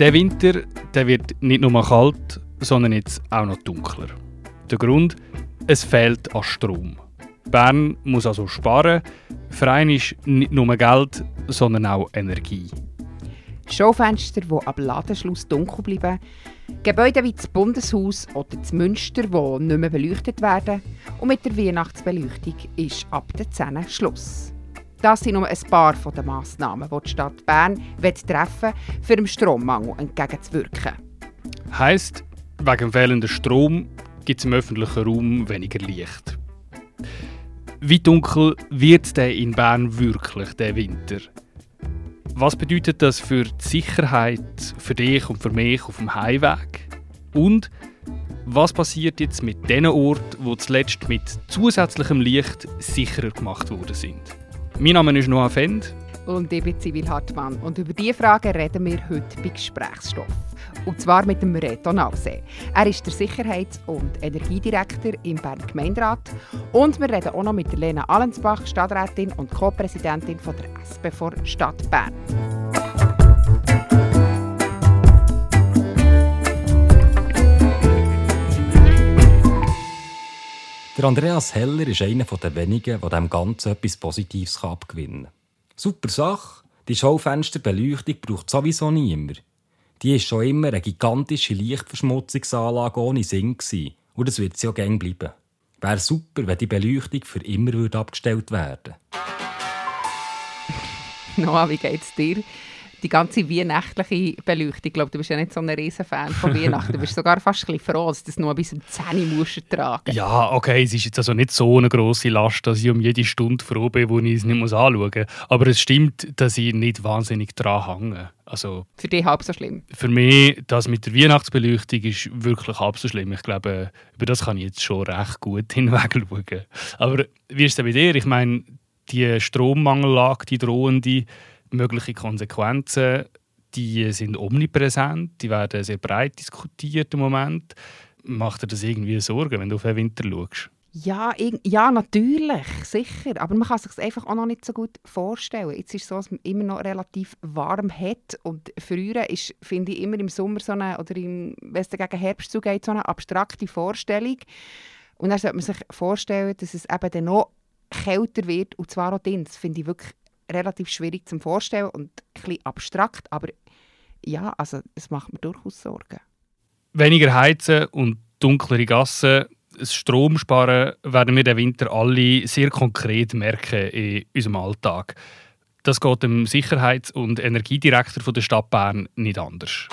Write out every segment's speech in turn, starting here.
Der Winter der wird nicht nur kalt, sondern jetzt auch noch dunkler. Der Grund? Es fehlt an Strom. Bern muss also sparen. Verein ist nicht nur Geld, sondern auch Energie. Schaufenster, die ab Ladenschluss dunkel bleiben, Gebäude wie das Bundeshaus oder das Münster, die nicht mehr beleuchtet werden und mit der Weihnachtsbeleuchtung ist ab der 10 Schluss. Das sind nur ein paar der Massnahmen, die die Stadt Bern treffen will, für dem Strommangel entgegenzuwirken. Heißt, wegen fehlenden Strom gibt es im öffentlichen Raum weniger Licht. Wie dunkel wird der in Bern wirklich, der Winter? Was bedeutet das für die Sicherheit für dich und für mich auf dem Heimweg? Und was passiert jetzt mit den Orten, die zuletzt mit zusätzlichem Licht sicherer gemacht worden sind? Mein Name ist Noah Fend. Und ich bin Zivil Hartmann. Und über diese Fragen reden wir heute bei Gesprächsstoff. Und zwar mit dem Reto Nause. Er ist der Sicherheits- und Energiedirektor im Berner Gemeinderat. Und wir reden auch noch mit Lena Allensbach, Stadträtin und Co-Präsidentin der SP vor Stadt Bern. Der Andreas Heller ist einer der wenigen, der dem Ganzen etwas Positives abgewinnen kann. Super Sache, die Schaufensterbeleuchtung braucht sowieso niemand. Die war schon immer eine gigantische Lichtverschmutzungsanlage ohne Sinn. Gewesen. Und das wird sie auch gerne bleiben. Wäre super, wenn die Beleuchtung für immer würde abgestellt werden Noah, wie geht's dir? Die ganze weihnachtliche Beleuchtung, ich glaube, du bist ja nicht so ein riesen Fan von Weihnachten. Du bist sogar fast ein bisschen froh, dass du das nur bis um 10 Uhr musst tragen Ja, okay, es ist jetzt also nicht so eine grosse Last, dass ich um jede Stunde froh bin, wo ich es nicht anschauen muss. Aber es stimmt, dass ich nicht wahnsinnig dran hänge. Also, für dich halb so schlimm? Für mich, das mit der Weihnachtsbeleuchtung ist wirklich halb so schlimm. Ich glaube, über das kann ich jetzt schon recht gut hinweg schauen. Aber wie ist es denn bei dir? Ich meine, die Strommangellage, die drohende, mögliche Konsequenzen, die sind omnipräsent, die werden sehr breit diskutiert im Moment. Macht dir das irgendwie Sorgen, wenn du auf den Winter schaust? Ja, ja, natürlich, sicher. Aber man kann sich einfach auch noch nicht so gut vorstellen. Jetzt ist es so, dass man immer noch relativ warm hat. Und früher ist, finde ich, immer im Sommer so eine, oder im, wenn es gegen Herbst zugeht, so eine abstrakte Vorstellung. Und dann sollte man sich vorstellen, dass es eben dann noch kälter wird, und zwar auch drin. Das finde ich wirklich relativ schwierig zu vorstellen und ein bisschen abstrakt. Aber ja, also es macht mir durchaus Sorgen. Weniger heizen und dunklere Gassen das Stromsparen werden wir den Winter alle sehr konkret merken in unserem Alltag. Das geht dem Sicherheits- und Energiedirektor der Stadt Bern nicht anders.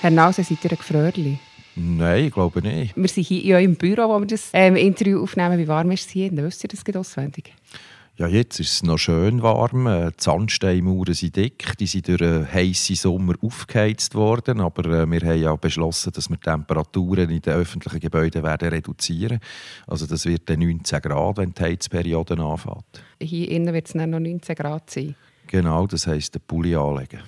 Herr Nause, seid ihr ein Gefröhrli? Nein, ich glaube nicht. Wir sind hier in eurem Büro, wo wir das ähm, Interview aufnehmen. Wie warm ist es hier? Wisst ihr das auswendig? Ja, jetzt ist es noch schön warm. Äh, die Sandsteinmauern sind dick. Die sind durch einen heißen Sommer aufgeheizt worden. Aber äh, wir haben ja beschlossen, dass wir die Temperaturen in den öffentlichen Gebäuden werden reduzieren Also das wird dann 19 Grad, wenn die Heizperiode anfängt. Hier innen wird es dann noch 19 Grad sein. Genau, das heisst, den Pulli anlegen.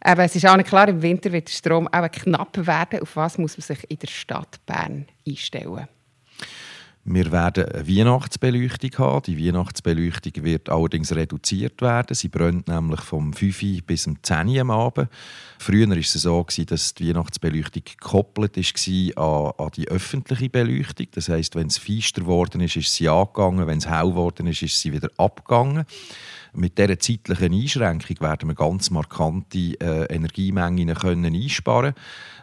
Aber es ist auch nicht klar, im Winter wird der Strom auch knapp werden. Auf was muss man sich in der Stadt Bern einstellen? Wir werden eine Weihnachtsbeleuchtung haben. Die Weihnachtsbeleuchtung wird allerdings reduziert werden. Sie brennt nämlich vom 5 bis zum 10 Uhr am Abend. Früher war es so, dass die Weihnachtsbeleuchtung gekoppelt war an, die öffentliche Beleuchtung. Das heisst, wenn es feister geworden ist, ist sie angegangen. Wenn es hell geworden ist, ist sie wieder abgegangen. Mit dieser zeitlichen Einschränkung werden wir ganz markante äh, Energiemengen können einsparen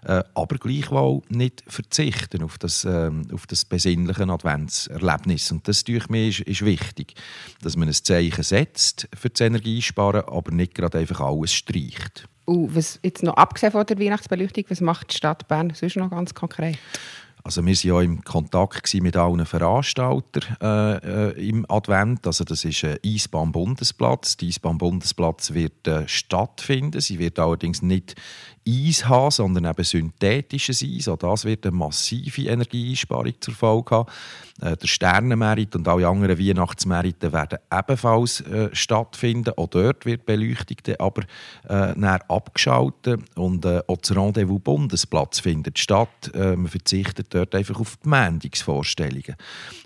äh, aber gleichwohl nicht verzichten auf das, äh, auf das besinnliche Adventserlebnis. Und das, durch mich, ist, ist wichtig, dass man ein Zeichen setzt für das Energiesparen, aber nicht gerade einfach alles streicht. Und was jetzt noch abgesehen von der Weihnachtsbeleuchtung, was macht die Stadt Bern sonst noch ganz konkret? Also wir waren ja im Kontakt mit allen Veranstaltern äh, äh, im Advent. Also das ist ein Eisbahn-Bundesplatz. Der Eisbahn-Bundesplatz wird äh, stattfinden. Sie wird allerdings nicht Eis haben, sondern eben synthetisches Eis. Auch das wird eine massive Energieeinsparung zur Folge haben. Äh, der Sternenmerit und alle anderen Weihnachtsmärkte werden ebenfalls äh, stattfinden. Auch dort wird Beleuchtung aber äh, abgeschaltet. Und auch das Rendezvous Bundesplatz findet statt. Man verzichtet dort einfach auf die Mendungsvorstellungen.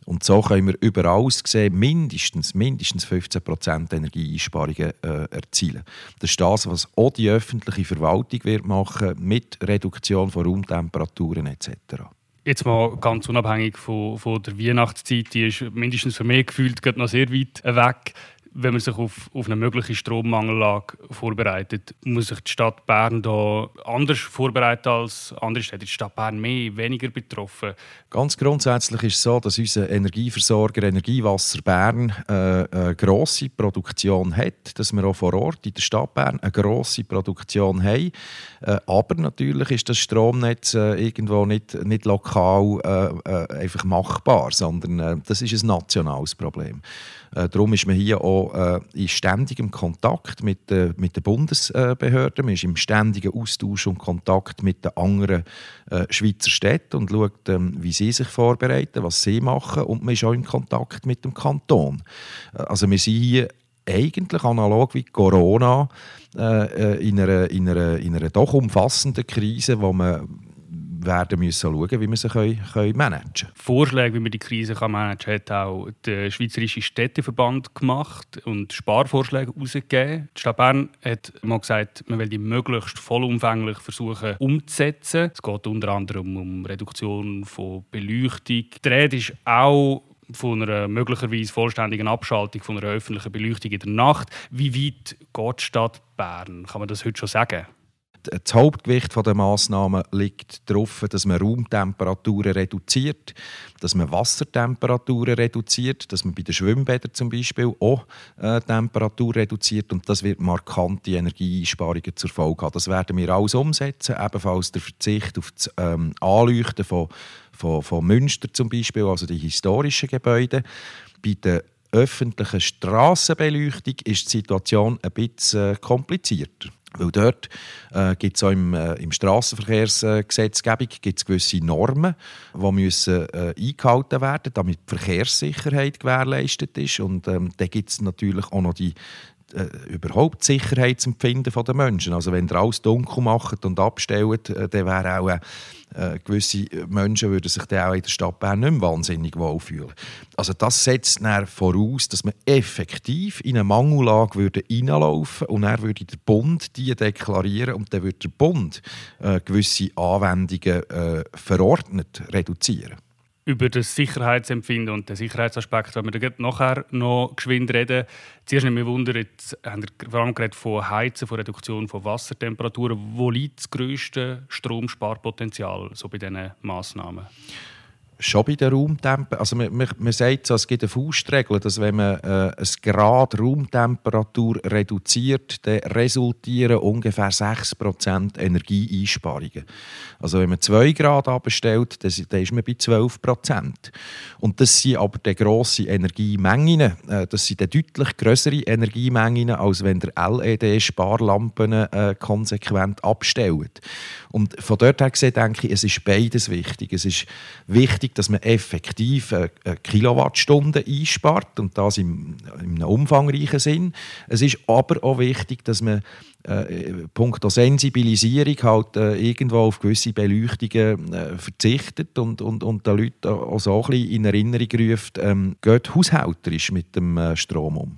Und so können wir überall sehen, mindestens, mindestens 15% Energieeinsparungen äh, erzielen. Das ist das, was auch die öffentliche Verwaltung wird machen mit Reduktion von Raumtemperaturen etc. Jetzt mal ganz unabhängig von, von der Weihnachtszeit, die ist mindestens für mich gefühlt noch sehr weit weg wenn man sich auf, auf eine mögliche Strommangellage vorbereitet, muss sich die Stadt Bern da anders vorbereiten als andere Städte? Die Stadt Bern mehr, weniger betroffen? Ganz grundsätzlich ist es so, dass unser Energieversorger Energiewasser Bern äh, eine grosse Produktion hat, dass wir auch vor Ort in der Stadt Bern eine grosse Produktion haben. Äh, aber natürlich ist das Stromnetz äh, irgendwo nicht, nicht lokal äh, äh, einfach machbar, sondern äh, das ist ein nationales Problem. Äh, darum ist man hier auch äh, in ständigem Kontakt mit, äh, mit den Bundesbehörden. Man ist im ständigen Austausch und Kontakt mit den anderen äh, Schweizer Städten und schaut, ähm, wie sie sich vorbereiten, was sie machen. Und man ist auch in Kontakt mit dem Kanton. Äh, also wir sind hier eigentlich analog wie Corona äh, in, einer, in, einer, in einer doch umfassenden Krise, wo man werden müssen schauen, wie wir sie können, können managen können. Vorschläge, wie man die Krise kann managen kann, hat auch der Schweizerische Städteverband gemacht und Sparvorschläge herausgegeben. Die Stadt Bern hat mal gesagt, man will die möglichst vollumfänglich versuchen umzusetzen. Es geht unter anderem um Reduktion von Beleuchtung. Die Rede ist auch von einer möglicherweise vollständigen Abschaltung von einer öffentlichen Beleuchtung in der Nacht. Wie weit geht die Stadt Bern? Kann man das heute schon sagen? Das Hauptgewicht der Massnahmen liegt darauf, dass man Raumtemperaturen reduziert, dass man Wassertemperaturen reduziert, dass man bei den Schwimmbädern zum Beispiel auch äh, Temperatur reduziert und das wird markante Energieeinsparungen zur Folge haben. Das werden wir alles umsetzen, ebenfalls der Verzicht auf das ähm, Anleuchten von, von, von Münster zum Beispiel, also die historischen Gebäude. Bei der öffentlichen Strassenbeleuchtung ist die Situation ein bisschen äh, komplizierter. Weil dort äh, gibt es auch im, äh, im Strassenverkehrsgesetzgebung gibt's gewisse Normen, die müssen, äh, eingehalten werden damit die Verkehrssicherheit gewährleistet ist. Und ähm, dann gibt es natürlich auch noch die, äh, überhaupt das Sicherheitsempfinden der Menschen. Also wenn ihr alles dunkel macht und abstellt, äh, dann wäre auch äh, gewisse Menschen würden sich dann auch in der Stadt Bern nicht mehr wahnsinnig wohlfühlen. Also das setzt dann voraus, dass man effektiv in eine Mangellage würde reinlaufen und dann würde der Bund die deklarieren und dann würde der Bund äh, gewisse Anwendungen äh, verordnet reduzieren über das Sicherheitsempfinden und den Sicherheitsaspekt werden wir nachher noch geschwind reden. Zuerst nicht mehr wundern, jetzt haben wir vor allem von Heizen, von Reduktion von Wassertemperaturen. Wo liegt das grösste Stromsparpotenzial so bei diesen Massnahmen? Schon bei der Raumtemperatur, also man, man, man sagt so, es gibt eine Faustregel, dass wenn man äh, ein Grad Raumtemperatur reduziert, dann resultieren ungefähr 6% Energieeinsparungen. Also wenn man 2 Grad abstellt, dann, dann ist man bei 12%. Und das sind aber die grossen Energiemengen, äh, das sind deutlich größere Energiemengen, als wenn der LED-Sparlampen äh, konsequent abstellt. Und von dort her gesehen denke ich, es ist beides wichtig. Es ist wichtig, dass man effektiv eine Kilowattstunde einspart und das im, in einem umfangreichen Sinn. Es ist aber auch wichtig, dass man äh, punkto Sensibilisierung halt äh, irgendwo auf gewisse Beleuchtungen äh, verzichtet und, und, und den Leuten auch so ein bisschen in Erinnerung ruft, ähm, geht haushälterisch mit dem äh, Strom um.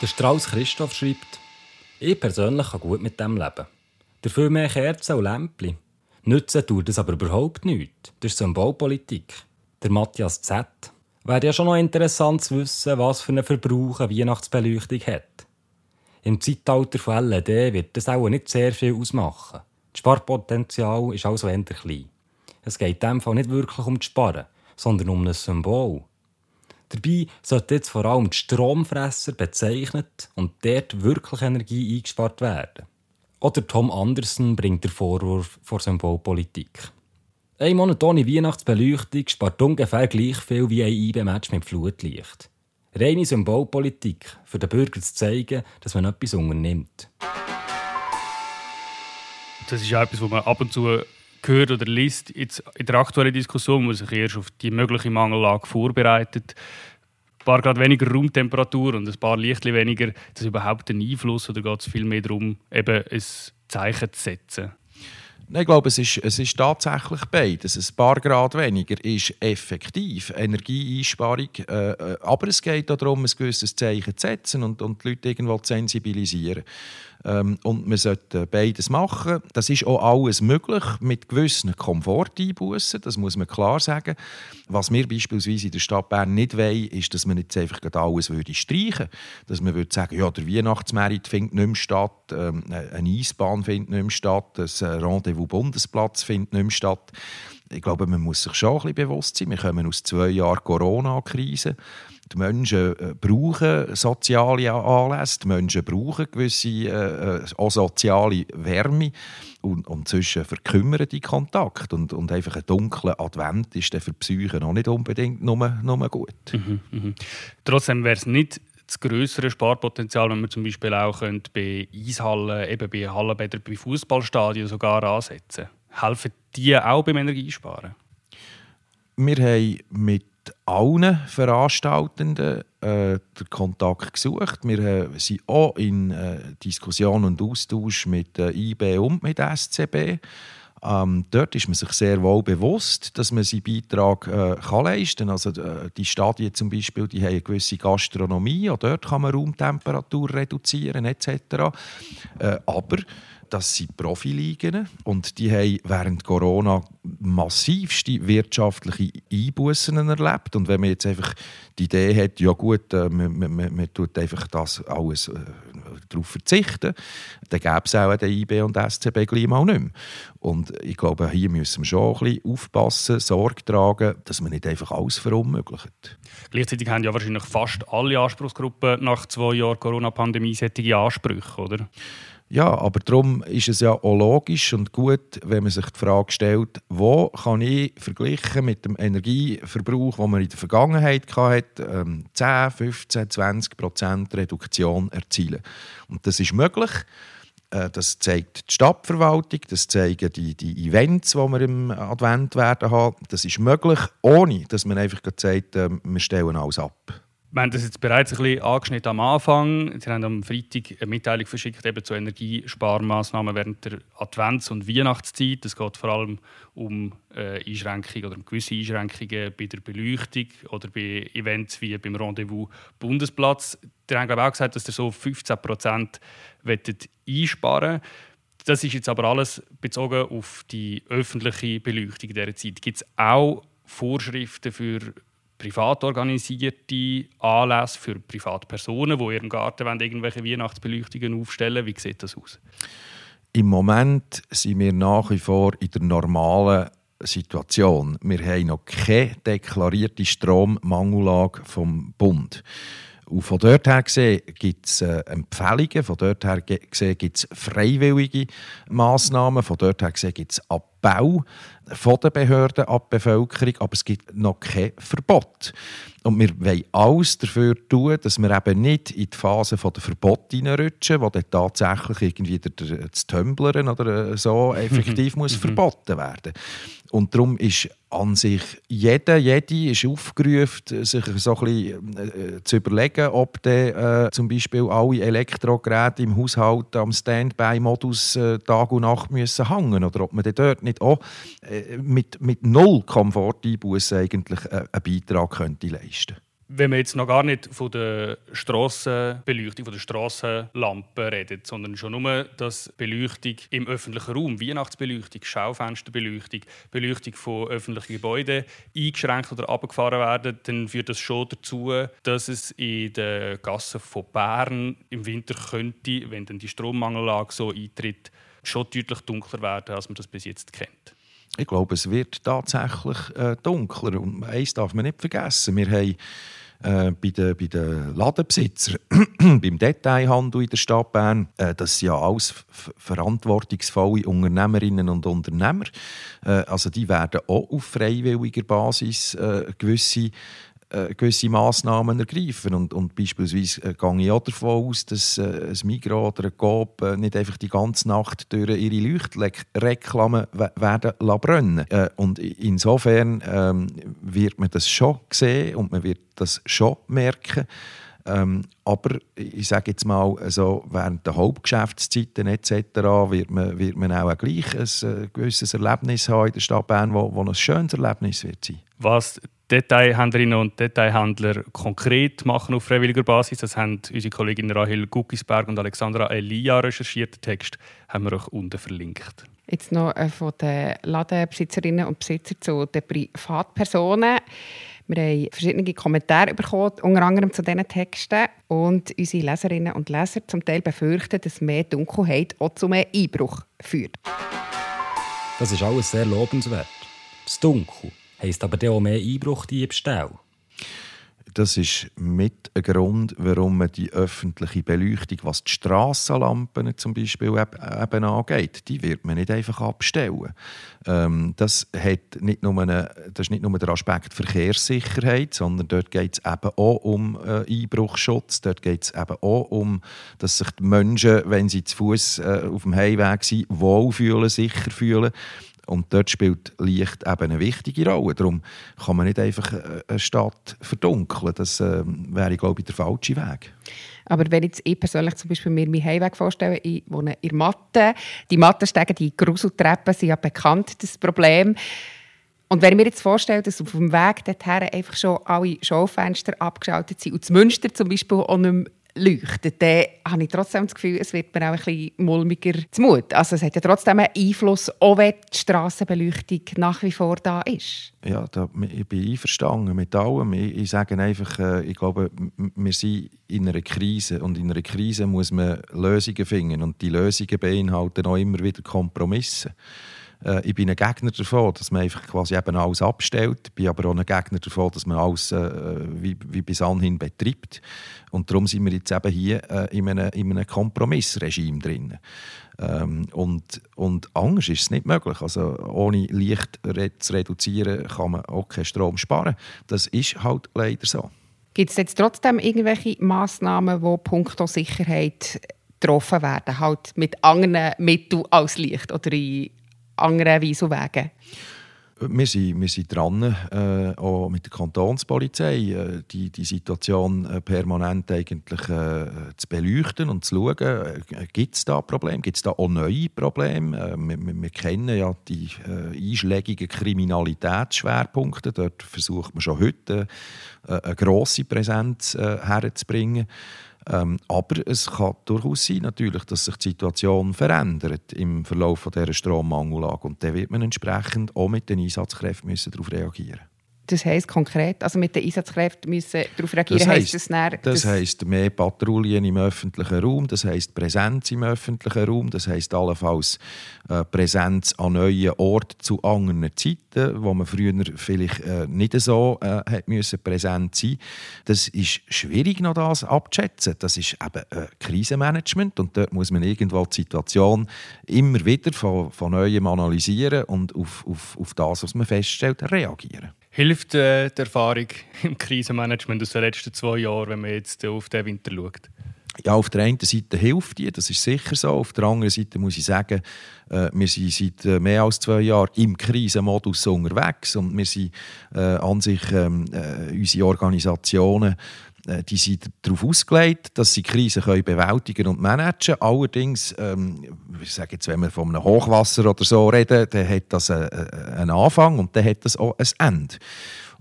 Der Strauß Christoph schreibt, ich persönlich kann gut mit dem leben. Dafür mehr Kerzen und Lämpchen. Nützen tut es aber überhaupt nichts. Das ist Symbolpolitik. Der Matthias Z. Wäre ja schon noch interessant zu wissen, was für einen Verbrauch eine Weihnachtsbeleuchtung hat. Im Zeitalter von LED wird das auch nicht sehr viel ausmachen. Das Sparpotenzial ist also eher klein. Es geht in diesem Fall nicht wirklich um das Sparen, sondern um ein Symbol. Dabei sollte jetzt vor allem die Stromfresser bezeichnet und dort wirklich Energie eingespart werden. Oder Tom Anderson bringt den Vorwurf vor Symbolpolitik. Ein Monat ohne Weihnachtsbeleuchtung spart ungefähr gleich viel wie ein IB-Match mit Flutlicht. Reine Symbolpolitik, für den Bürger zu zeigen, dass man etwas unternimmt. Das ist etwas, was man ab und zu hört oder liest. Jetzt in der aktuellen Diskussion, wo man sich erst auf die mögliche Mangellage vorbereitet paar Grad weniger Raumtemperatur und ein paar Lichtli weniger, das überhaupt einen Einfluss oder geht es vielmehr darum, eben ein Zeichen zu setzen? Ich glaube, es ist, es ist tatsächlich beides. Ein paar Grad weniger ist effektiv Energieeinsparung, äh, äh aber es geht auch darum, ein gewisses Zeichen zu setzen und, und die Leute irgendwo zu sensibilisieren. Ähm, und man sollte beides machen. Das ist auch alles möglich mit gewissen Komforteinbußen, das muss man klar sagen. Was wir beispielsweise in der Stadt Bern nicht wollen, ist, dass man jetzt einfach alles streichen würde. Dass man würde sagen, ja, der Weihnachtsmerit findet nicht mehr statt, ähm, eine Eisbahn findet nicht mehr statt, ein Rendezvous-Bundesplatz findet nicht mehr statt. Ich glaube, man muss sich schon ein bisschen bewusst sein, wir kommen aus zwei Jahren Corona-Krise. Die Menschen äh, brauchen soziale Anlässe, die Menschen brauchen gewisse äh, äh auch soziale Wärme und, und zwischen verkümmerten Kontakt und, und einfach ein dunkler Advent ist für die Psyche auch nicht unbedingt nur, nur gut. Mhm, mh. Trotzdem wäre es nicht das größere Sparpotenzial, wenn man zum Beispiel auch bei Eishallen, eben bei Hallenbädern, bei Fußballstadien sogar ansetzen. Helfen die auch beim Energiesparen? Wir haben mit allen Veranstaltenden äh, den Kontakt gesucht. Wir äh, sind auch in äh, Diskussion und Austausch mit äh, IB und mit SCB. Ähm, dort ist man sich sehr wohl bewusst, dass man seinen Beitrag äh, kann leisten kann. Also, äh, die Stadien zum Beispiel die haben eine gewisse Gastronomie, auch dort kann man Raumtemperatur reduzieren etc. Äh, aber das sind Profiligen und die haben während Corona massivste wirtschaftliche Einbußen erlebt. Und wenn man jetzt einfach die Idee hat, ja gut, äh, man, man, man, tut einfach das alles äh, darauf verzichten, dann gäbe es auch den IB und SCB gleich mal nicht mehr. Und ich glaube, hier müssen wir schon ein bisschen aufpassen, Sorge tragen, dass man nicht einfach alles verunmöglicht. Gleichzeitig haben ja wahrscheinlich fast alle Anspruchsgruppen nach zwei Jahren Corona-Pandemie solche Ansprüche, oder? Ja, aber darum ist es ja auch logisch und gut, wenn man sich die Frage stellt, wo kann ich verglichen mit dem Energieverbrauch, den man in der Vergangenheit hatte, ähm, 10, 15, 20 Prozent Reduktion erzielen. Und das ist möglich. Äh, das zeigt die Stadtverwaltung, das zeigen die, die Events, die wir im Advent werden haben. Das ist möglich, ohne dass man einfach sagt, äh, wir stellen alles ab. Wir haben das jetzt bereits ein bisschen angeschnitten am Anfang. Sie haben am Freitag eine Mitteilung verschickt eben zu Energiesparmaßnahmen während der Advents- und Weihnachtszeit. Es geht vor allem um äh, Einschränkungen oder um gewisse Einschränkungen bei der Beleuchtung oder bei Events wie beim Rendezvous Bundesplatz. Sie haben glaube ich, auch gesagt, dass sie so 15 Prozent einsparen Das ist jetzt aber alles bezogen auf die öffentliche Beleuchtung dieser Zeit. Gibt es auch Vorschriften für privat organisierte Anlässe für Privatpersonen, die ihrem Garten irgendwelche Weihnachtsbeleuchtungen aufstellen Wie sieht das aus? Im Moment sind wir nach wie vor in der normalen Situation. Wir haben noch keine deklarierte Strommangellage vom Bund. Und von dort her gesehen gibt es äh, Empfehlungen, von dort her gesehen gibt es freiwillige Massnahmen, von dort her gesehen gibt es Abbau von den Behörden an die Bevölkerung, aber es gibt noch kein Verbot. Und wir wollen alles dafür tun, dass wir eben nicht in die Phase der Verbote hineinrutschen, wo dann tatsächlich irgendwie das Tumblern oder äh, so effektiv muss mhm. verboten werden. Und darum ist an sich jeder, jede ist aufgerufen, sich so ein äh, zu überlegen, ob der, äh, zum Beispiel alle Elektrogeräte im Haushalt am Standby-Modus äh, Tag und Nacht müssen hängen oder ob man dort nicht auch äh, mit, mit null Komforteinbußen eigentlich äh, einen Beitrag könnte leisten wenn man jetzt noch gar nicht von der Strassenbeleuchtung, von der Strassenlampe redet, sondern schon nur, dass Beleuchtung im öffentlichen Raum, Weihnachtsbeleuchtung, Schaufensterbeleuchtung, Beleuchtung von öffentlichen Gebäuden eingeschränkt oder abgefahren werden, dann führt das schon dazu, dass es in den Gassen von Bern im Winter könnte, wenn dann die Strommangellage so eintritt, schon deutlich dunkler werden, als man das bis jetzt kennt. Ich glaube, es wird tatsächlich äh, dunkler. Und eines darf man nicht vergessen. Wir haben äh, bei den, bei den Ladenbesitzern, beim Detailhandel in der Stadt Bern, äh, das sind ja alles verantwortungsvolle Unternehmerinnen und Unternehmer. Also die werden auch auf freiwilliger Basis gewisse äh, gewisse Massnahmen ergreifen. Und, und beispielsweise äh, gehe ich auch davon aus, dass äh, ein Migros oder ein Coop äh, nicht einfach die ganze Nacht durch ihre Leuchtreklamen werden brennen äh, Und insofern ähm, wird man das schon sehen und man wird das schon merken. Ähm, aber ich sage jetzt mal, also während der Hauptgeschäftszeiten etc. wird man, wird man auch gleich ein, ein äh, gewisses Erlebnis haben in der Stadt Bern, wo, wo ein schönes Erlebnis wird sein. Was Detailhändlerinnen und Detailhändler konkret machen auf freiwilliger Basis, das haben unsere Kolleginnen Rahel Guckisberg und Alexandra Elia recherchiert. Den Text haben wir euch unten verlinkt. Jetzt noch äh, von den Ladenbesitzerinnen und Besitzern zu den Privatpersonen. Wir haben verschiedene Kommentare bekommen, unter anderem zu diesen Texten. Und unsere Leserinnen und Leser zum Teil befürchten, dass mehr Dunkelheit auch zu mehr Einbruch führt. Das ist alles sehr lobenswert. Das Dunkel heisst aber auch mehr Einbruchdiebstahl. Das ist mit ein Grund, warum man die öffentliche Beleuchtung, was die Strassenlampen zum Beispiel eben angeht, die wird man nicht einfach abstellen. Ähm, das, hat nicht nur eine, das ist nicht nur der Aspekt Verkehrssicherheit, sondern dort geht es eben auch um äh, Einbruchschutz. Dort geht es eben auch um, dass sich die Menschen, wenn sie zu Fuß äh, auf dem Heimweg sind, wohlfühlen, sicher fühlen. Und dort spielt Licht eben eine wichtige Rolle. Darum kann man nicht einfach eine Stadt verdunkeln. Das äh, wäre, glaube ich, der falsche Weg. Aber wenn jetzt ich persönlich zum Beispiel mir meinen Heimweg vorstelle, ich wohne in Mathe, die Mattenstege, die Gruseltreppen sind ja bekannt, das Problem. Und wenn ich mir jetzt vorstelle, dass auf dem Weg dorthin einfach schon alle Schaufenster abgeschaltet sind und das Münster zum Beispiel auch nicht mehr leuchtet, dann habe ich trotzdem das Gefühl, es wird mir auch ein bisschen mulmiger zu Mut. Also es hat ja trotzdem einen Einfluss, auch wenn die Strassenbeleuchtung nach wie vor da ist. Ja, da, ich bin einverstanden mit allem. Ich, ich sage einfach, äh, ich glaube, wir sind in einer Krise und in einer Krise muss man Lösungen finden und die Lösungen beinhalten auch immer wieder Kompromisse. Äh, ich bin ein Gegner davon, dass man einfach quasi eben alles abstellt. Ich bin aber auch ein Gegner davon, dass man alles äh, wie, wie bis anhin betreibt. Und darum sind wir jetzt eben hier äh, in, einem, in einem Kompromissregime drin. Ähm, und, und anders ist es nicht möglich. Also ohne Licht zu reduzieren, kann man auch keinen Strom sparen. Das ist halt leider so. Gibt es jetzt trotzdem irgendwelche Massnahmen, die punkto Sicherheit getroffen werden, halt mit anderen Mitteln als Licht oder in anderen Weise und Wege? Wir sind, wir sind dran, äh, auch mit der Kantonspolizei, äh, die, die Situation äh, permanent eigentlich äh, zu beleuchten und zu schauen, äh, gibt es da Probleme, gibt es da auch neue Probleme. Äh, wir, wir, kennen ja die einschlägigen Kriminalitätsschwerpunkte, dort versucht man schon heute eine grosse Präsenz herzubringen. Ähm, aber es kann durchaus sein, natürlich, dass sich die Situation verändert im Verlauf dieser Strommangellage. Und dann wird man entsprechend auch mit den Einsatzkräften müssen darauf reagieren müssen. Das heisst konkret, also mit den Einsatzkräften müssen darauf reagieren, das heisst, heisst das, das heisst mehr Patrouillen im öffentlichen Raum, das heisst Präsenz im öffentlichen Raum, das heisst allenfalls äh, Präsenz an neuen Orten zu anderen Zeiten, wo man früher vielleicht äh, nicht so äh, hat müssen präsent sein. Das ist schwierig noch das abzuschätzen. Das ist eben äh, Krisenmanagement und dort muss man irgendwo die Situation immer wieder von, von neuem analysieren und auf, auf, auf das, was man feststellt, reagieren. Hilft äh, die Erfahrung im Krisenmanagement aus den letzten zwei Jahren, wenn man jetzt äh, auf den Winter schaut? Ja, auf der einen Seite hilft die, das ist sicher so. Auf der anderen Seite muss ich sagen, äh, wir sind seit äh, mehr als zwei Jahren im Krisenmodus unterwegs und wir sind äh, an sich ähm, äh, unsere Organisationen die sind darauf ausgelegt, dass sie Krisen können bewältigen und managen. Allerdings, ähm, ich sage jetzt, wenn wir von einem Hochwasser oder so reden, dann hat das einen Anfang und dann hat das auch ein Ende.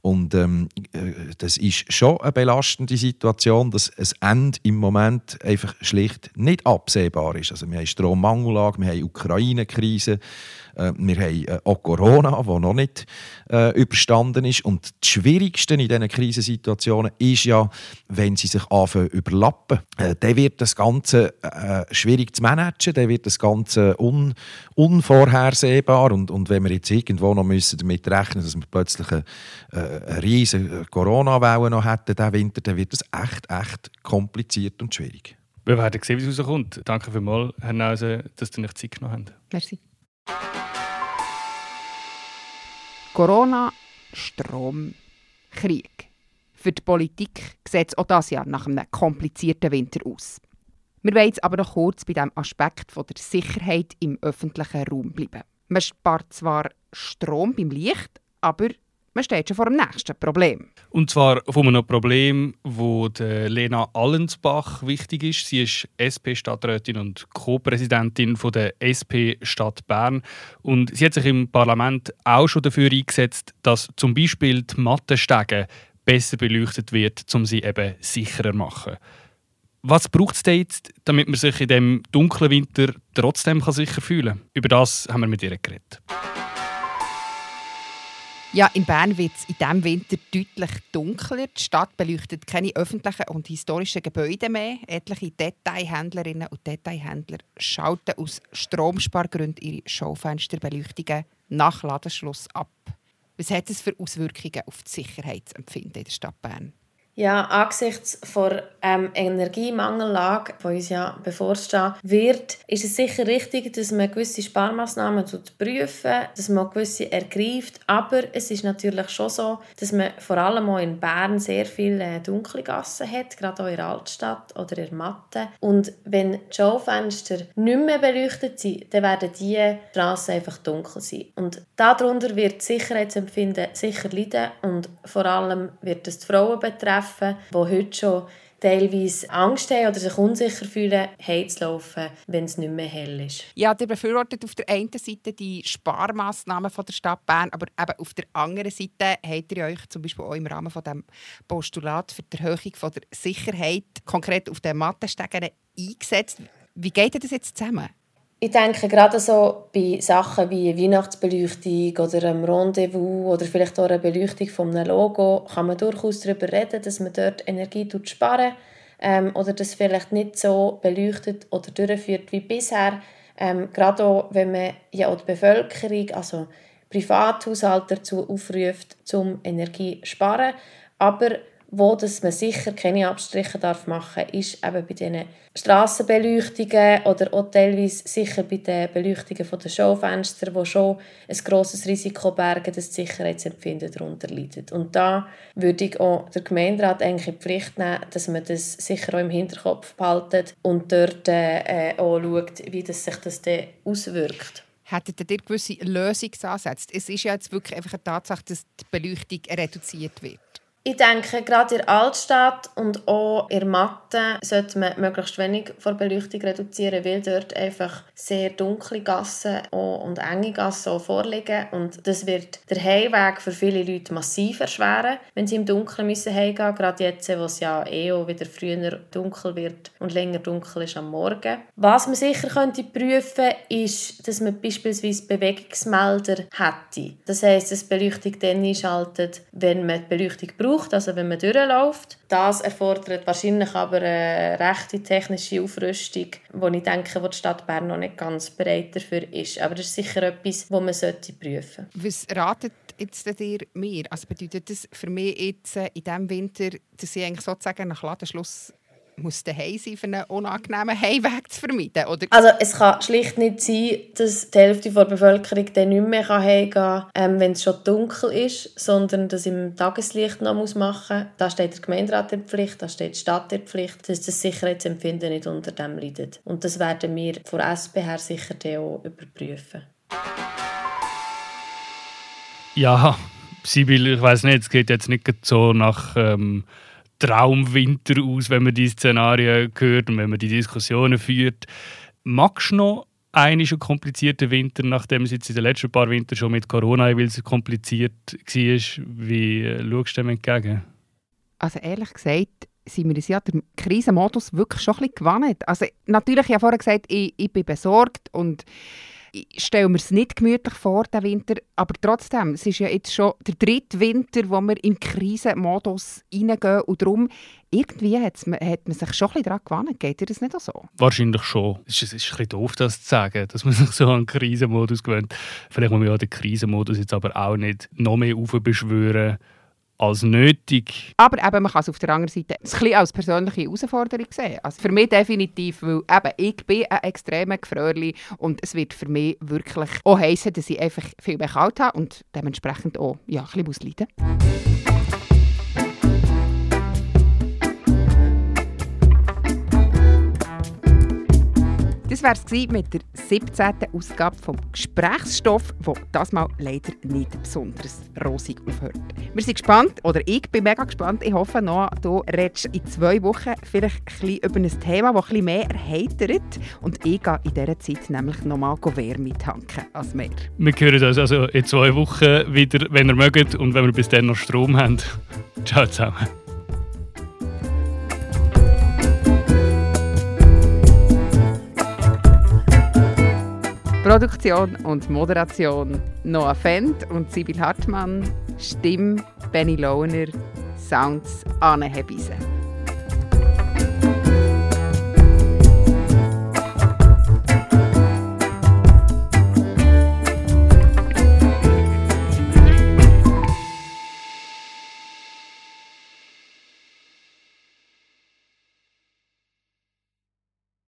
Und ähm, äh, das ist schon eine belastende Situation, dass ein Ende im Moment einfach schlicht nicht absehbar ist. Also wir haben Strommangellage, wir haben Ukraine-Krise, äh, wir haben äh, auch Corona, das noch nicht äh, überstanden ist. Und das Schwierigste in diesen Krisensituationen ist ja, wenn sie sich anfangen überlappen. Äh, dann wird das Ganze äh, schwierig zu managen, dann wird das Ganze un unvorhersehbar. Und, und wenn wir jetzt irgendwo noch müssen damit rechnen dass wir plötzlich eine, äh, eine riesige Corona-Welle noch hätten diesen Winter, dann wird das echt, echt kompliziert und schwierig. Wir werden sehen, wie es rauskommt. Danke vielmals, Herr Nause, dass Sie nicht Zeit genommen haben. Merci. Corona, Strom, Krieg. Für die Politik sieht es auch dieses Jahr nach einem komplizierten Winter aus. Wir wollen jetzt aber noch kurz bei dem Aspekt von der Sicherheit im öffentlichen Raum bleiben. Man spart zwar Strom beim Licht, aber man steht schon vor dem nächsten Problem. Und zwar von einem Problem, wo Lena Allensbach wichtig ist. Sie ist SP-Stadträtin und Co-Präsidentin der SP Stadt Bern. Und sie hat sich im Parlament auch schon dafür eingesetzt, dass zum Beispiel die Mattenstege besser beleuchtet wird, um sie eben sicherer zu machen. Was braucht es denn jetzt, damit man sich in dem dunklen Winter trotzdem sicher fühlen kann? Über das haben wir mit ihr geredet. Ja, in Bern wird es in diesem Winter deutlich dunkler. Die Stadt beleuchtet keine öffentlichen und historischen Gebäude mehr. Etliche Detailhändlerinnen und Detailhändler schalten aus Stromspargründen ihre Schaufensterbeleuchtungen nach Ladenschluss ab. Was hat es für Auswirkungen auf das Sicherheitsempfinden in der Stadt Bern? Ja, angesichts der ähm, Energiemangellage, die uns ja bevorsteht, wird, ist es sicher richtig, dass man gewisse Sparmaßnahmen prüfen, dass man gewisse ergreift. Aber es ist natürlich schon so, dass man vor allem auch in Bern sehr viele äh, dunkle Gassen hat, gerade auch in der Altstadt oder in der Matte. Und wenn die Schaufenster nicht mehr beleuchtet sind, dann werden diese Straßen einfach dunkel sein. Und darunter wird das Sicherheitsempfinden sicher leiden und vor allem wird es die Frauen betreffen treffen, die heute schon teilweise Angst haben oder sich unsicher fühlen, heimzulaufen, wenn es nicht mehr hell ist. Ja, ihr befürwortet auf der einen Seite die Sparmaßnahmen der Stadt Bern, aber eben auf der anderen Seite habt ihr euch zum Beispiel auch im Rahmen von dem Postulat für die Erhöhung von der Sicherheit konkret auf den Mattenstegen eingesetzt. Wie geht das jetzt zusammen? Ich denke gerade so bei Sachen wie Weihnachtsbeleuchtung oder einem Rendezvous oder vielleicht auch eine Beleuchtung von einem Logo kann man durchaus darüber reden, dass man dort Energie sparen ähm, oder das vielleicht nicht so beleuchtet oder durchführt wie bisher. Ähm, gerade auch, wenn man ja auch die Bevölkerung, also Privathaushalte dazu aufruft, zum Energie sparen. Aber wo dass man sicher keine Abstriche darf machen darf, ist eben bei diesen Strassenbeleuchtungen oder auch teilweise sicher bei den Beleuchtungen der Schaufenster, wo schon ein grosses Risiko bergen, dass das Sicherheitsempfinden darunter leidet. Und da würde ich auch der Gemeinderat eigentlich in die Pflicht nehmen, dass man das sicher auch im Hinterkopf behaltet und dort äh, auch schaut, wie das sich das dann auswirkt. Hättet ihr gewisse Lösungsansätze? Es ist ja jetzt wirklich einfach eine Tatsache, dass die Beleuchtung reduziert wird. Ich denke, gerade in der Altstadt und auch in der Matte sollte man möglichst wenig von Beleuchtung reduzieren, weil dort einfach sehr dunkle Gassen und enge Gassen vorliegen. Und das wird den Heimweg für viele Leute massiv erschweren, wenn sie im Dunkeln müssen heimgehen müssen. Gerade jetzt, wo es ja eh auch wieder früher dunkel wird und länger dunkel ist am Morgen. Was man sicher könnte prüfen ist, dass man beispielsweise Bewegungsmelder hätte. Das heisst, dass Beleuchtung dann einschaltet, wenn man die Beleuchtung braucht braucht, also wenn man durchläuft. Das erfordert wahrscheinlich aber eine rechte technische Aufrüstung, wo ich denke, wo die Stadt Bern noch nicht ganz bereit dafür ist. Aber das ist sicher etwas, das man sollte prüfen sollte. Was ratet jetzt ihr mir? Also bedeutet das für mich jetzt in diesem Winter, dass ich eigentlich sozusagen nach Ladenschluss muss daheim sein, um einen unangenehmen Heimweg zu vermeiden? Oder? Also es kann schlicht nicht sein, dass die Hälfte der Bevölkerung dann nicht mehr heimgehen kann, ähm, wenn es schon dunkel ist, sondern dass im Tageslicht noch muss machen muss. Da steht der Gemeinderat in Pflicht, da steht die Stadt in Pflicht, dass das Sicherheitsempfinden nicht unter dem leidet. Und das werden wir von SP her sicher auch überprüfen. Ja, Sibyl, ich weiß nicht, es geht jetzt nicht so nach... Ähm Traumwinter aus, wenn man diese Szenarien hört und wenn man die Diskussionen führt. Magst du noch einen komplizierten Winter, nachdem es jetzt in den letzten paar Wintern schon mit Corona weil es kompliziert war? Wie äh, schaust du dem entgegen? Also ehrlich gesagt, sind wir uns ja den Krisenmodus wirklich schon ein bisschen gewandt. Also natürlich, ich habe vorher gesagt, ich, ich bin besorgt und stelle mir es nicht gemütlich vor, den Winter, aber trotzdem, es ist ja jetzt schon der dritte Winter, wo wir im Krisenmodus reingehen und darum, irgendwie hat man, hat man sich schon ein bisschen daran gewandt. Geht dir das nicht auch so? Wahrscheinlich schon. Es ist, es ist ein bisschen doof, das zu sagen, dass man sich so an den Krisenmodus gewöhnt. Vielleicht muss man ja den Krisenmodus jetzt aber auch nicht noch mehr aufbeschwören, als nötig. Aber eben, man kann es auf der anderen Seite ein als persönliche Herausforderung sehen. Also für mich definitiv, weil eben, ich bin ein extremer Gefröhrli und es wird für mich wirklich auch heissen, dass ich einfach viel mehr kalt habe und dementsprechend auch ja, ein bisschen muss Das war es mit der 17. Ausgabe vom Gesprächsstoff, wo das mal leider nicht besonders rosig aufhört. Wir sind gespannt, oder ich bin mega gespannt. Ich hoffe noch, du redest in zwei Wochen vielleicht ein über ein Thema, das bisschen mehr erheitert. Und ich gehe in dieser Zeit nämlich nochmal Wärme tanken als mehr. Wir hören uns also in zwei Wochen wieder, wenn ihr mögt und wenn wir bis dann noch Strom haben. Ciao zusammen. Produktion und Moderation Noah Fendt und Sibyl Hartmann. Stimme Benny Lohner. Sounds Anne Hebise.